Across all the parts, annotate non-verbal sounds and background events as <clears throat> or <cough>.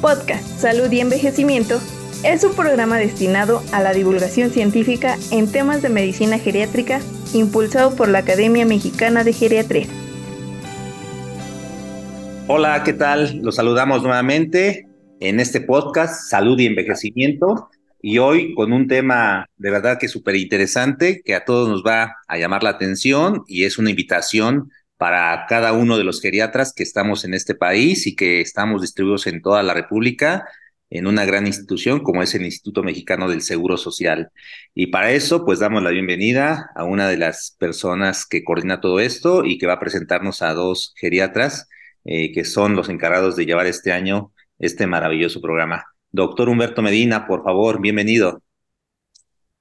Podcast Salud y Envejecimiento es un programa destinado a la divulgación científica en temas de medicina geriátrica impulsado por la Academia Mexicana de Geriatría. Hola, ¿qué tal? Los saludamos nuevamente en este podcast Salud y Envejecimiento y hoy con un tema de verdad que súper interesante que a todos nos va a llamar la atención y es una invitación para cada uno de los geriatras que estamos en este país y que estamos distribuidos en toda la República en una gran institución como es el Instituto Mexicano del Seguro Social. Y para eso, pues damos la bienvenida a una de las personas que coordina todo esto y que va a presentarnos a dos geriatras eh, que son los encargados de llevar este año este maravilloso programa. Doctor Humberto Medina, por favor, bienvenido.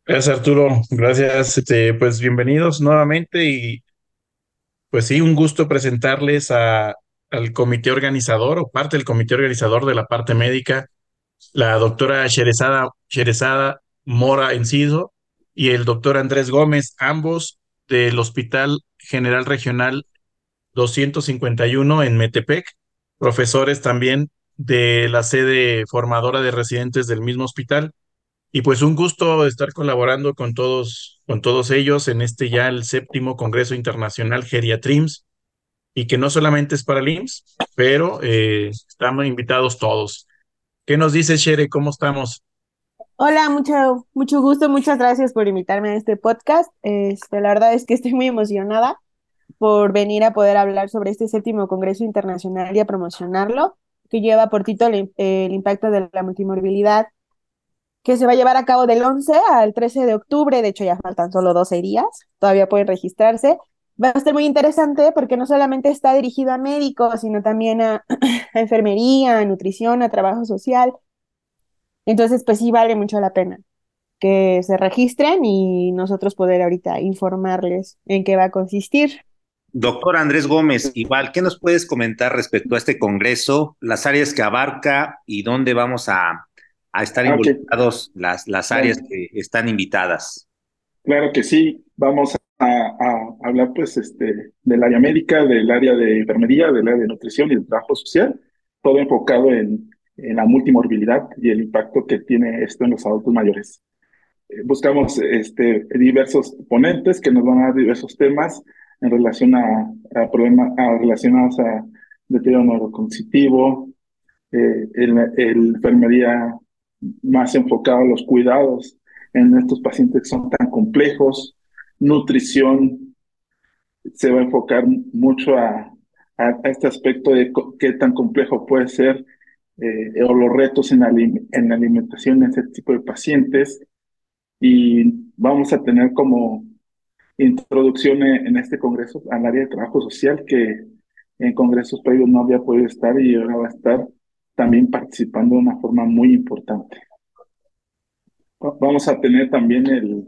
Gracias, Arturo. Gracias. Este, pues bienvenidos nuevamente y pues sí, un gusto presentarles a, al comité organizador o parte del comité organizador de la parte médica, la doctora Sherezada, Mora Enciso y el doctor Andrés Gómez, ambos del Hospital General Regional 251 en Metepec, profesores también de la sede formadora de residentes del mismo hospital. Y pues un gusto estar colaborando con todos, con todos ellos en este ya el séptimo Congreso Internacional Geriatrims, y que no solamente es para el IMSS, pero eh, estamos invitados todos. ¿Qué nos dice Shere? ¿Cómo estamos? Hola, mucho, mucho gusto, muchas gracias por invitarme a este podcast. Este, la verdad es que estoy muy emocionada por venir a poder hablar sobre este séptimo Congreso Internacional y a promocionarlo, que lleva por título el, el impacto de la multimorbilidad que se va a llevar a cabo del 11 al 13 de octubre, de hecho ya faltan solo 12 días, todavía pueden registrarse. Va a ser muy interesante porque no solamente está dirigido a médicos, sino también <clears throat> a, enfermería, a nutrición, a trabajo social. Entonces, pues sí vale mucho la pena que se registren y nosotros poder ahorita informarles en qué va a consistir. Doctor Andrés Gómez, igual, ¿qué nos puedes comentar respecto a este congreso, las áreas que abarca y dónde vamos a, a estar ah, involucrados las, las áreas que están invitadas. Claro que sí, vamos a, hablar pues este, del área médica, del área de enfermería, del área de nutrición y del trabajo social, todo enfocado en, en la multimorbilidad y el impacto que tiene esto en los adultos mayores. Eh, buscamos este, diversos ponentes que nos van a dar diversos temas en relación a, a problemas relacionados a deterioro neurocognitivo, eh, el, el enfermería más enfocado a los cuidados en estos pacientes que son tan complejos. Nutrición se va a enfocar mucho a, a, este aspecto de qué tan complejo puede ser eh, o los retos en, en la alimentación en este tipo de pacientes. Y vamos a tener como introducción en este congreso al área de trabajo social que en congresos previos no había podido estar y ahora va a estar también participando de una forma muy importante. Vamos a tener también el,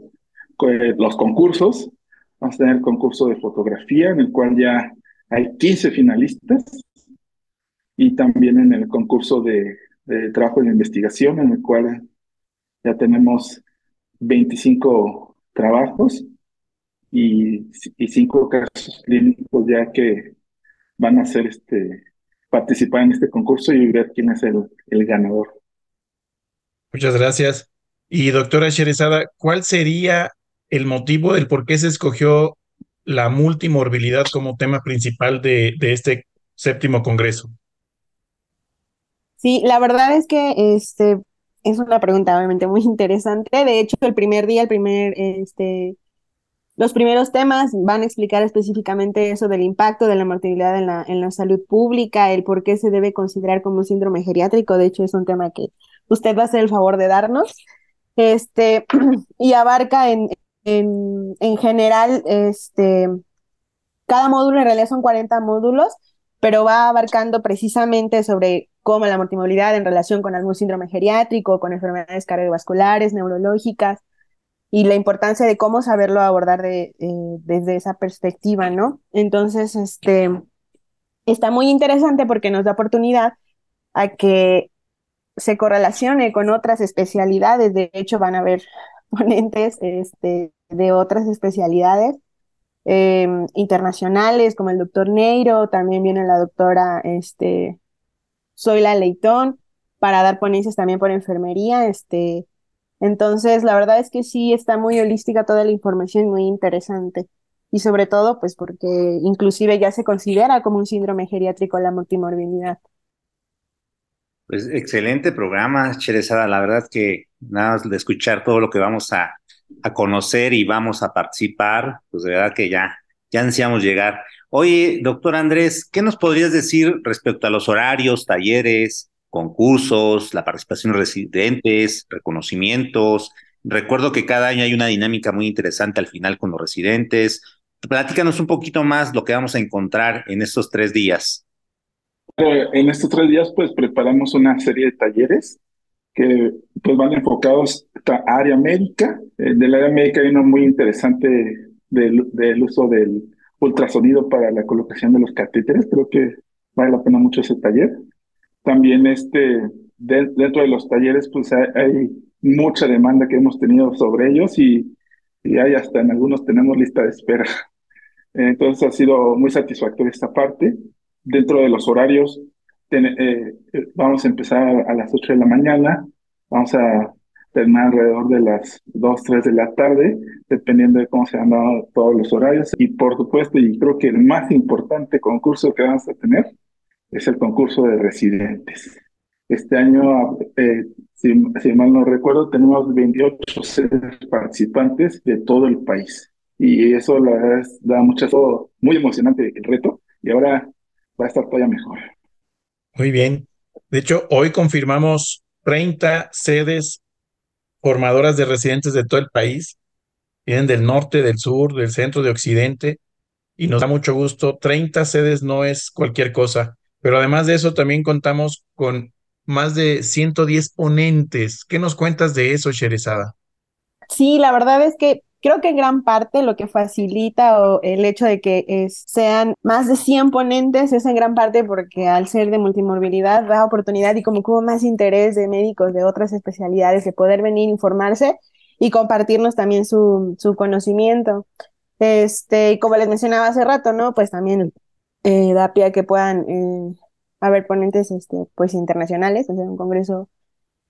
eh, los concursos. Vamos a tener el concurso de fotografía, en el cual ya hay 15 finalistas, y también en el concurso de, trabajo de investigación, en el cual ya tenemos 25 trabajos y, y cinco casos clínicos ya que van a ser este, participar en este concurso y ver quién es el, el ganador. Muchas gracias. Y doctora Sherezada, ¿cuál sería el motivo del por qué se escogió la multimorbilidad como tema principal de, de este séptimo congreso? Sí, la verdad es que este es una pregunta obviamente muy interesante. De hecho, el primer día, el primer este, los primeros temas van a explicar específicamente eso del impacto de la mortalidad en la, en la salud pública, el por qué se debe considerar como síndrome geriátrico. De hecho, es un tema que usted va a hacer el favor de darnos. Este, <clears throat> y abarca en, en, en general, este, cada módulo en realidad son 40 módulos, pero va abarcando precisamente sobre cómo la mortalidad en relación con algún síndrome geriátrico, con enfermedades cardiovasculares, neurológicas, y la importancia de cómo saberlo abordar de, eh, desde esa perspectiva, ¿no? Entonces, este, está muy interesante porque nos da oportunidad a que se correlacione con otras especialidades. De hecho, van a haber <laughs> ponentes este, de otras especialidades em, internacionales, como el doctor Neiro, también viene la doctora este, Zoila Leitón, para dar ponencias también por enfermería, este, entonces la verdad es que sí está muy holística toda la información, muy interesante. Y sobre todo, pues porque inclusive ya se considera como un síndrome geriátrico la multimorbilidad. Pues excelente programa, Cherezada. La verdad que nada más de escuchar todo lo que vamos a, a conocer y vamos a participar, pues de verdad que ya, ya ansiamos llegar. Oye, doctor Andrés, ¿qué nos podrías decir respecto a los horarios, talleres, concursos, la participación de residentes, reconocimientos? Recuerdo que cada año hay una dinámica muy interesante al final con los residentes. Platícanos un poquito más lo que vamos a encontrar en estos tres días. En estos tres días, pues preparamos una serie de talleres que pues van enfocados a área médica. Eh, del área médica hay uno muy interesante del, uso del ultrasonido para la colocación de los catéteres. Creo que vale la pena mucho ese taller. También este, dentro de los talleres, pues hay, mucha demanda que hemos tenido sobre ellos y, y hay hasta en algunos tenemos lista de espera. Entonces ha sido muy satisfactoria esta parte dentro de los horarios, eh, eh, vamos a empezar a las 8 de la mañana, vamos a terminar alrededor de las 2, 3 de la tarde, dependiendo de cómo se han dado todos los horarios. Y por supuesto, y creo que el más importante concurso que vamos a tener es el concurso de residentes. Este año, eh, si, mal no recuerdo, tenemos 28 participantes de todo el país. Y eso la verdad da mucho, muy emocionante el reto. Y ahora va a estar todavía mejor. Muy bien. De hecho, hoy confirmamos 30 sedes formadoras de residentes de todo el país. Vienen del norte, del sur, del centro, de occidente. Y nos da mucho gusto. 30 sedes no es cualquier cosa. Pero además de eso, también contamos con más de 110 ponentes. ¿Qué nos cuentas de eso, Sherezada? Sí, la verdad es que Creo que en gran parte lo que facilita o el hecho de que sean más de 100 ponentes es en gran parte porque al ser de multimorbilidad da oportunidad y como hubo más interés de médicos de otras especialidades de poder venir, informarse y compartirnos también su, su conocimiento. Este, como les mencionaba hace rato, ¿no? Pues también eh, da pie a que puedan eh, haber ponentes este, pues internacionales, hacer un congreso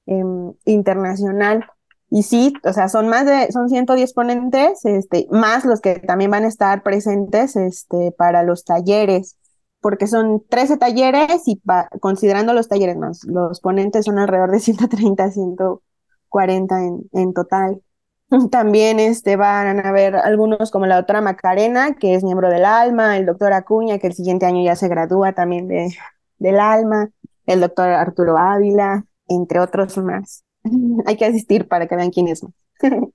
em, internacional y sí, o sea, son más de, son 110 ponentes, este, más los que también van a estar presentes, este, para los talleres, porque son 13 talleres y considerando los talleres más, los ponentes son alrededor de 130, 140 en, en total. También este, van a haber algunos como la doctora Macarena, que es miembro del ALMA, el doctor Acuña, que el siguiente año ya se gradúa también de, del ALMA, el doctor Arturo Ávila, entre otros más. <laughs> hay que asistir para que vean quién es. <laughs>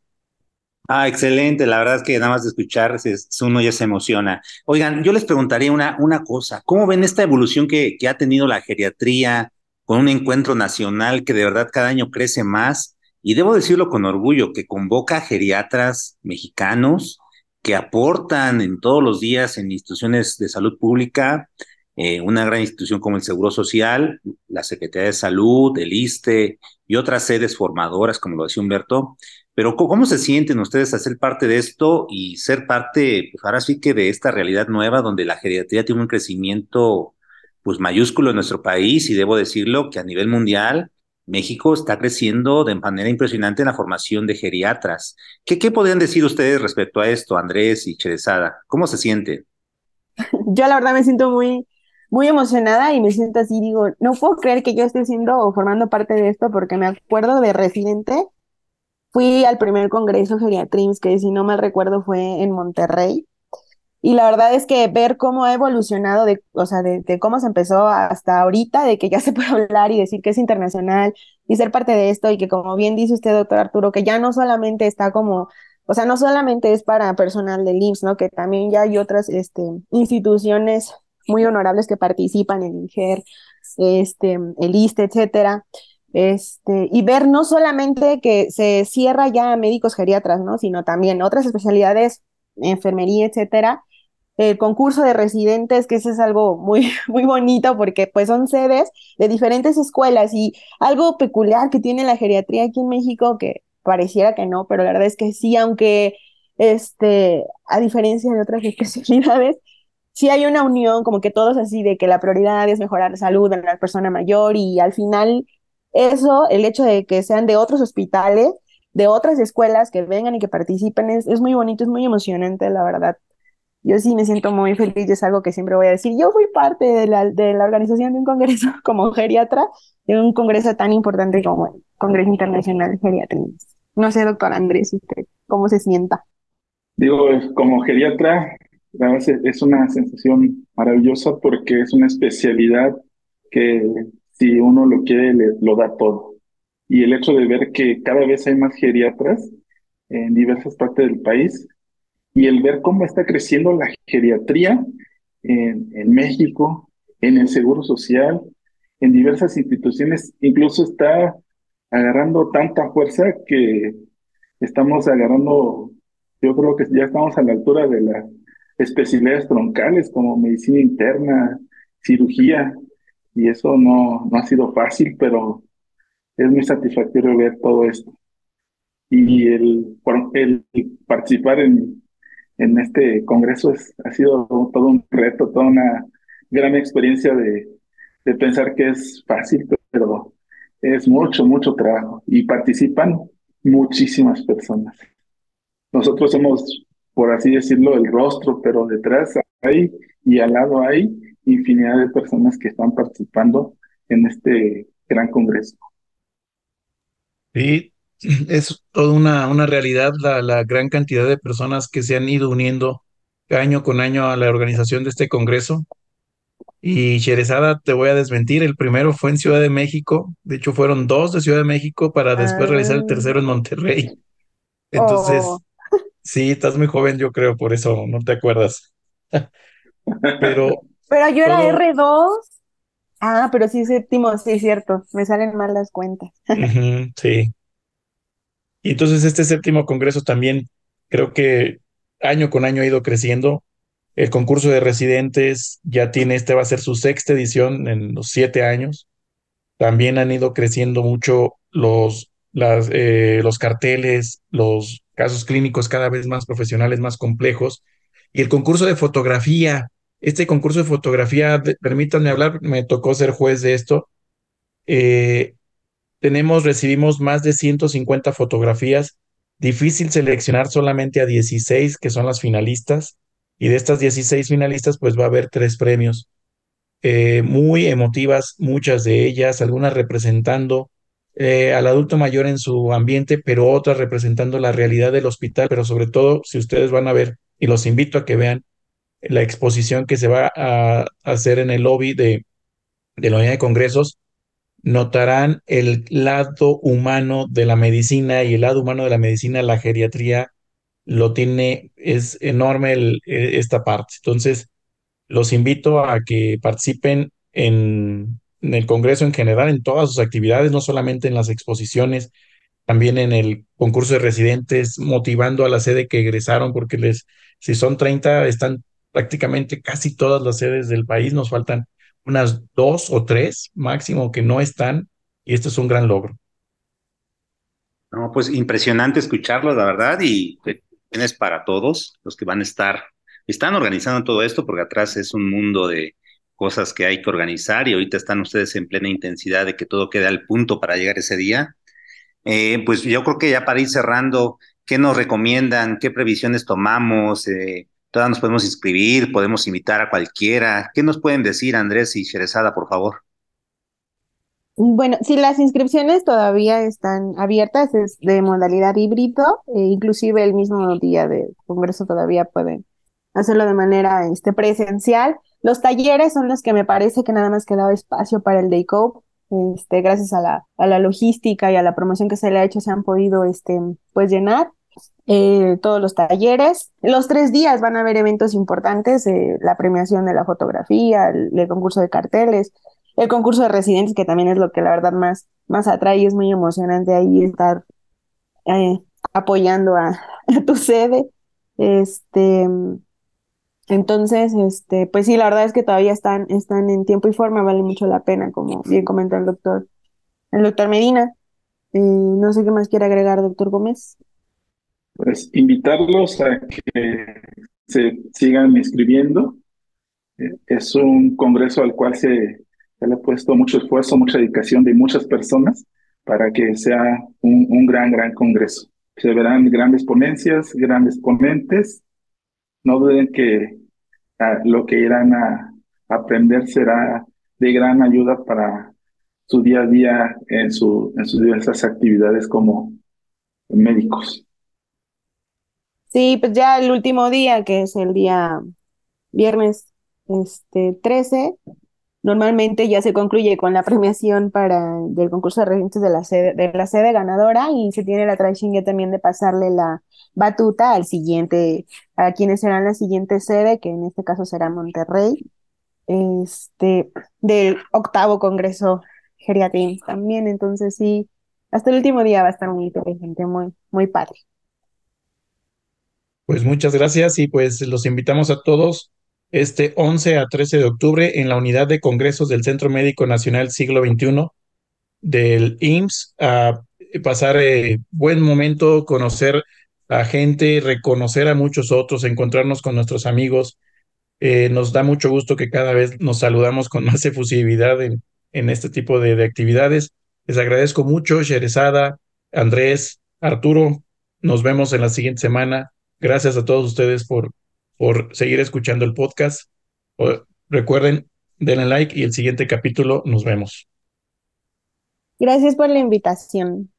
Ah, excelente. La verdad es que nada más de escuchar, uno ya se emociona. Oigan, yo les preguntaría una, una cosa. ¿Cómo ven esta evolución que, que ha tenido la geriatría con un encuentro nacional que de verdad cada año crece más? Y debo decirlo con orgullo, que convoca geriatras mexicanos que aportan en todos los días en instituciones de salud pública, eh, una gran institución como el Seguro Social, la Secretaría de Salud, el ISTE y otras sedes formadoras, como lo decía Humberto. Pero ¿cómo se sienten ustedes a ser parte de esto y ser parte, pues ahora sí que de esta realidad nueva donde la geriatría tiene un crecimiento pues mayúsculo en nuestro país y debo decirlo que a nivel mundial México está creciendo de manera impresionante en la formación de geriatras. ¿Qué, qué podrían decir ustedes respecto a esto, Andrés y Cherezada? ¿Cómo se sienten? <laughs> Yo la verdad me siento muy, muy emocionada y me siento así, digo, no puedo creer que yo esté siendo o formando parte de esto porque me acuerdo de residente, fui al primer congreso Geriatrims, que si no mal recuerdo fue en Monterrey, y la verdad es que ver cómo ha evolucionado, de, o sea, de, cómo se empezó hasta ahorita, de que ya se <laughs> puede hablar y decir que es internacional y ser parte de esto y que como bien dice usted, doctor Arturo, que ya no solamente está como, o sea, no solamente es para personal del IMSS, ¿no? Que también ya hay otras este, instituciones muy honorables que participan el GER, este, el ISTE, etcétera. Este, y ver no solamente que se cierra ya a médicos geriatras, ¿no? Sino también otras especialidades, enfermería, etcétera. El concurso de residentes, que eso es algo muy, <laughs> muy bonito porque pues son sedes de diferentes escuelas y algo peculiar que tiene la geriatría aquí en México que pareciera que no, pero la verdad es que sí, aunque este, a diferencia de otras <laughs> especialidades, sí hay una unión, como que todos así, de que la prioridad es mejorar la salud en la persona mayor y al final eso, el hecho de que sean de otros hospitales, de otras escuelas que vengan y que participen, es, es muy bonito, es muy emocionante, la verdad. Yo sí me siento muy feliz, es algo que siempre voy a decir. Yo fui parte de la, de la organización de un congreso <laughs> como geriatra, de un congreso tan importante como el Congreso Internacional de Geriatría. No sé, doctor Andrés, usted, ¿cómo se sienta? Digo, como geriatra, es una sensación maravillosa porque es una especialidad que si uno lo quiere, le, lo da todo. Y el hecho de ver que cada vez hay más geriatras en diversas partes del país y el ver cómo está creciendo la geriatría en, en México, en el Seguro Social, en diversas instituciones, incluso está agarrando tanta fuerza que estamos agarrando, yo creo que ya estamos a la altura de las especialidades troncales como medicina interna, cirugía, y eso no, no ha sido fácil, pero es muy satisfactorio ver todo esto. Y el, el participar en, en este congreso es, ha sido todo un reto, toda una gran experiencia de, de pensar que es fácil, pero es mucho, mucho trabajo y participan muchísimas personas. Nosotros somos, por así decirlo, el rostro, pero detrás hay y al lado hay infinidad de personas que están participando en este gran congreso. Sí, <clears throat> es toda una, una realidad la, la gran cantidad de personas que se han ido uniendo año con año a la organización de este congreso. Y Sherezada, te voy a desmentir, el primero fue en Ciudad de México, de hecho fueron dos de Ciudad de México para después realizar el Ah. tercero en Monterrey. <laughs> Entonces, Oh. sí, estás muy joven, yo creo, por eso no te acuerdas. <laughs> Pero Pero yo era todo, R2. Ah, pero sí, séptimo, sí, cierto. Me salen mal las cuentas. <laughs> sí. Y entonces este séptimo congreso también creo que año con año ha ido creciendo. El concurso de residentes ya tiene, este va a ser su sexta edición en los siete años. También han ido creciendo mucho los, eh, los carteles, los casos clínicos cada vez más profesionales, más complejos. Y el concurso de fotografía, este concurso de fotografía, permítanme hablar, me tocó ser juez de esto. Eh, tenemos, recibimos más de 150 fotografías. Difícil seleccionar solamente a 16 que son las finalistas. Y de estas 16 finalistas, pues va a haber tres premios eh, muy emotivas, muchas de ellas, algunas representando eh, al adulto mayor en su ambiente, pero otras representando la realidad del hospital, pero sobre todo, si ustedes van a ver, y los invito a que vean la exposición que se va a hacer en el lobby de, de la unidad de congresos, notarán el lado humano de la medicina y el lado humano de la medicina, la geriatría, lo tiene, es enorme eh, esta parte. Entonces, los invito a que participen en, en el Congreso en general, en todas sus actividades, no solamente en las exposiciones, también en el concurso de residentes, motivando a la sede que egresaron, porque les, si son 30, están prácticamente casi todas las sedes del país, nos faltan unas dos o tres máximo que no están, y esto es un gran logro. No, pues impresionante escucharlo, la verdad, y tienes para todos los que van a estar, están organizando todo esto, porque atrás es un mundo de cosas que hay que organizar y ahorita están ustedes en plena intensidad de que todo quede al punto para llegar ese día. Eh, pues yo creo que ya para ir cerrando, ¿qué nos recomiendan? ¿Qué previsiones tomamos? Eh, ¿Todas nos podemos inscribir? ¿Podemos invitar a cualquiera? ¿Qué nos pueden decir, Andrés y Sherezada, por favor? Bueno, si las inscripciones todavía están abiertas, es de modalidad híbrido, e inclusive el mismo día del congreso todavía pueden hacerlo de manera este, presencial. Los talleres son los que me parece que nada más quedaba espacio para el Day Cope. Este, gracias a la, a la logística y a la promoción que se le ha hecho, se han podido este, pues llenar eh, todos los talleres. Los tres días van a haber eventos importantes, eh, la premiación de la fotografía, el, concurso de carteles, el concurso de residentes, que también es lo que la verdad más, más atrae y es muy emocionante ahí estar eh, apoyando a, <laughs> a, tu sede. Este, entonces, este, pues sí, la verdad es que todavía están, están en tiempo y forma, vale mucho la pena, como bien comentó el doctor, el doctor Medina. Eh, no sé qué más quiere agregar, doctor Gómez. Pues invitarlos a que se sigan inscribiendo. Es un congreso al cual se se le ha puesto mucho esfuerzo, mucha dedicación de muchas personas para que sea un, un gran, gran congreso. Se verán grandes ponencias, grandes ponentes. No duden que ah, lo que irán a aprender será de gran ayuda para su día a día en, su, en sus diversas actividades como médicos. Sí, pues ya el último día, que es el día viernes este, 13, normalmente ya se concluye con la premiación para del concurso de regentes de la sede, de la sede ganadora y se tiene la tradición ya también de pasarle la batuta al siguiente, a quienes serán la siguiente sede, que en este caso será Monterrey, este, del octavo congreso geriatría también, entonces sí, hasta el último día va a estar muy interesante, muy, muy padre. Pues muchas gracias y pues los invitamos a todos este 11 a 13 de octubre en la unidad de congresos del Centro Médico Nacional Siglo XXI del IMSS a pasar eh, buen momento, conocer a gente, reconocer a muchos otros, encontrarnos con nuestros amigos. Eh, nos da mucho gusto que cada vez nos saludamos con <laughs> más efusividad en, en este tipo de, de actividades. Les agradezco mucho, Sherezada, Andrés, Arturo. Nos vemos en la siguiente semana. Gracias a todos ustedes por, por seguir escuchando el podcast. Recuerden, denle like y el siguiente capítulo nos vemos. Gracias por la invitación.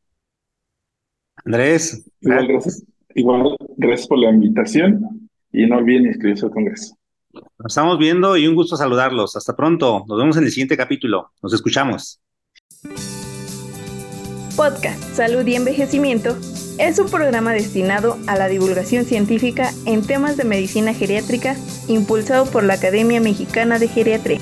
Andrés. Igual gracias, igual gracias por la invitación y no olviden inscribirse al Congreso. Nos estamos viendo y un gusto saludarlos. Hasta pronto. Nos vemos en el siguiente capítulo. Nos escuchamos. Podcast Salud y Envejecimiento es un programa destinado a la divulgación científica en temas de medicina geriátrica impulsado por la Academia Mexicana de Geriatría.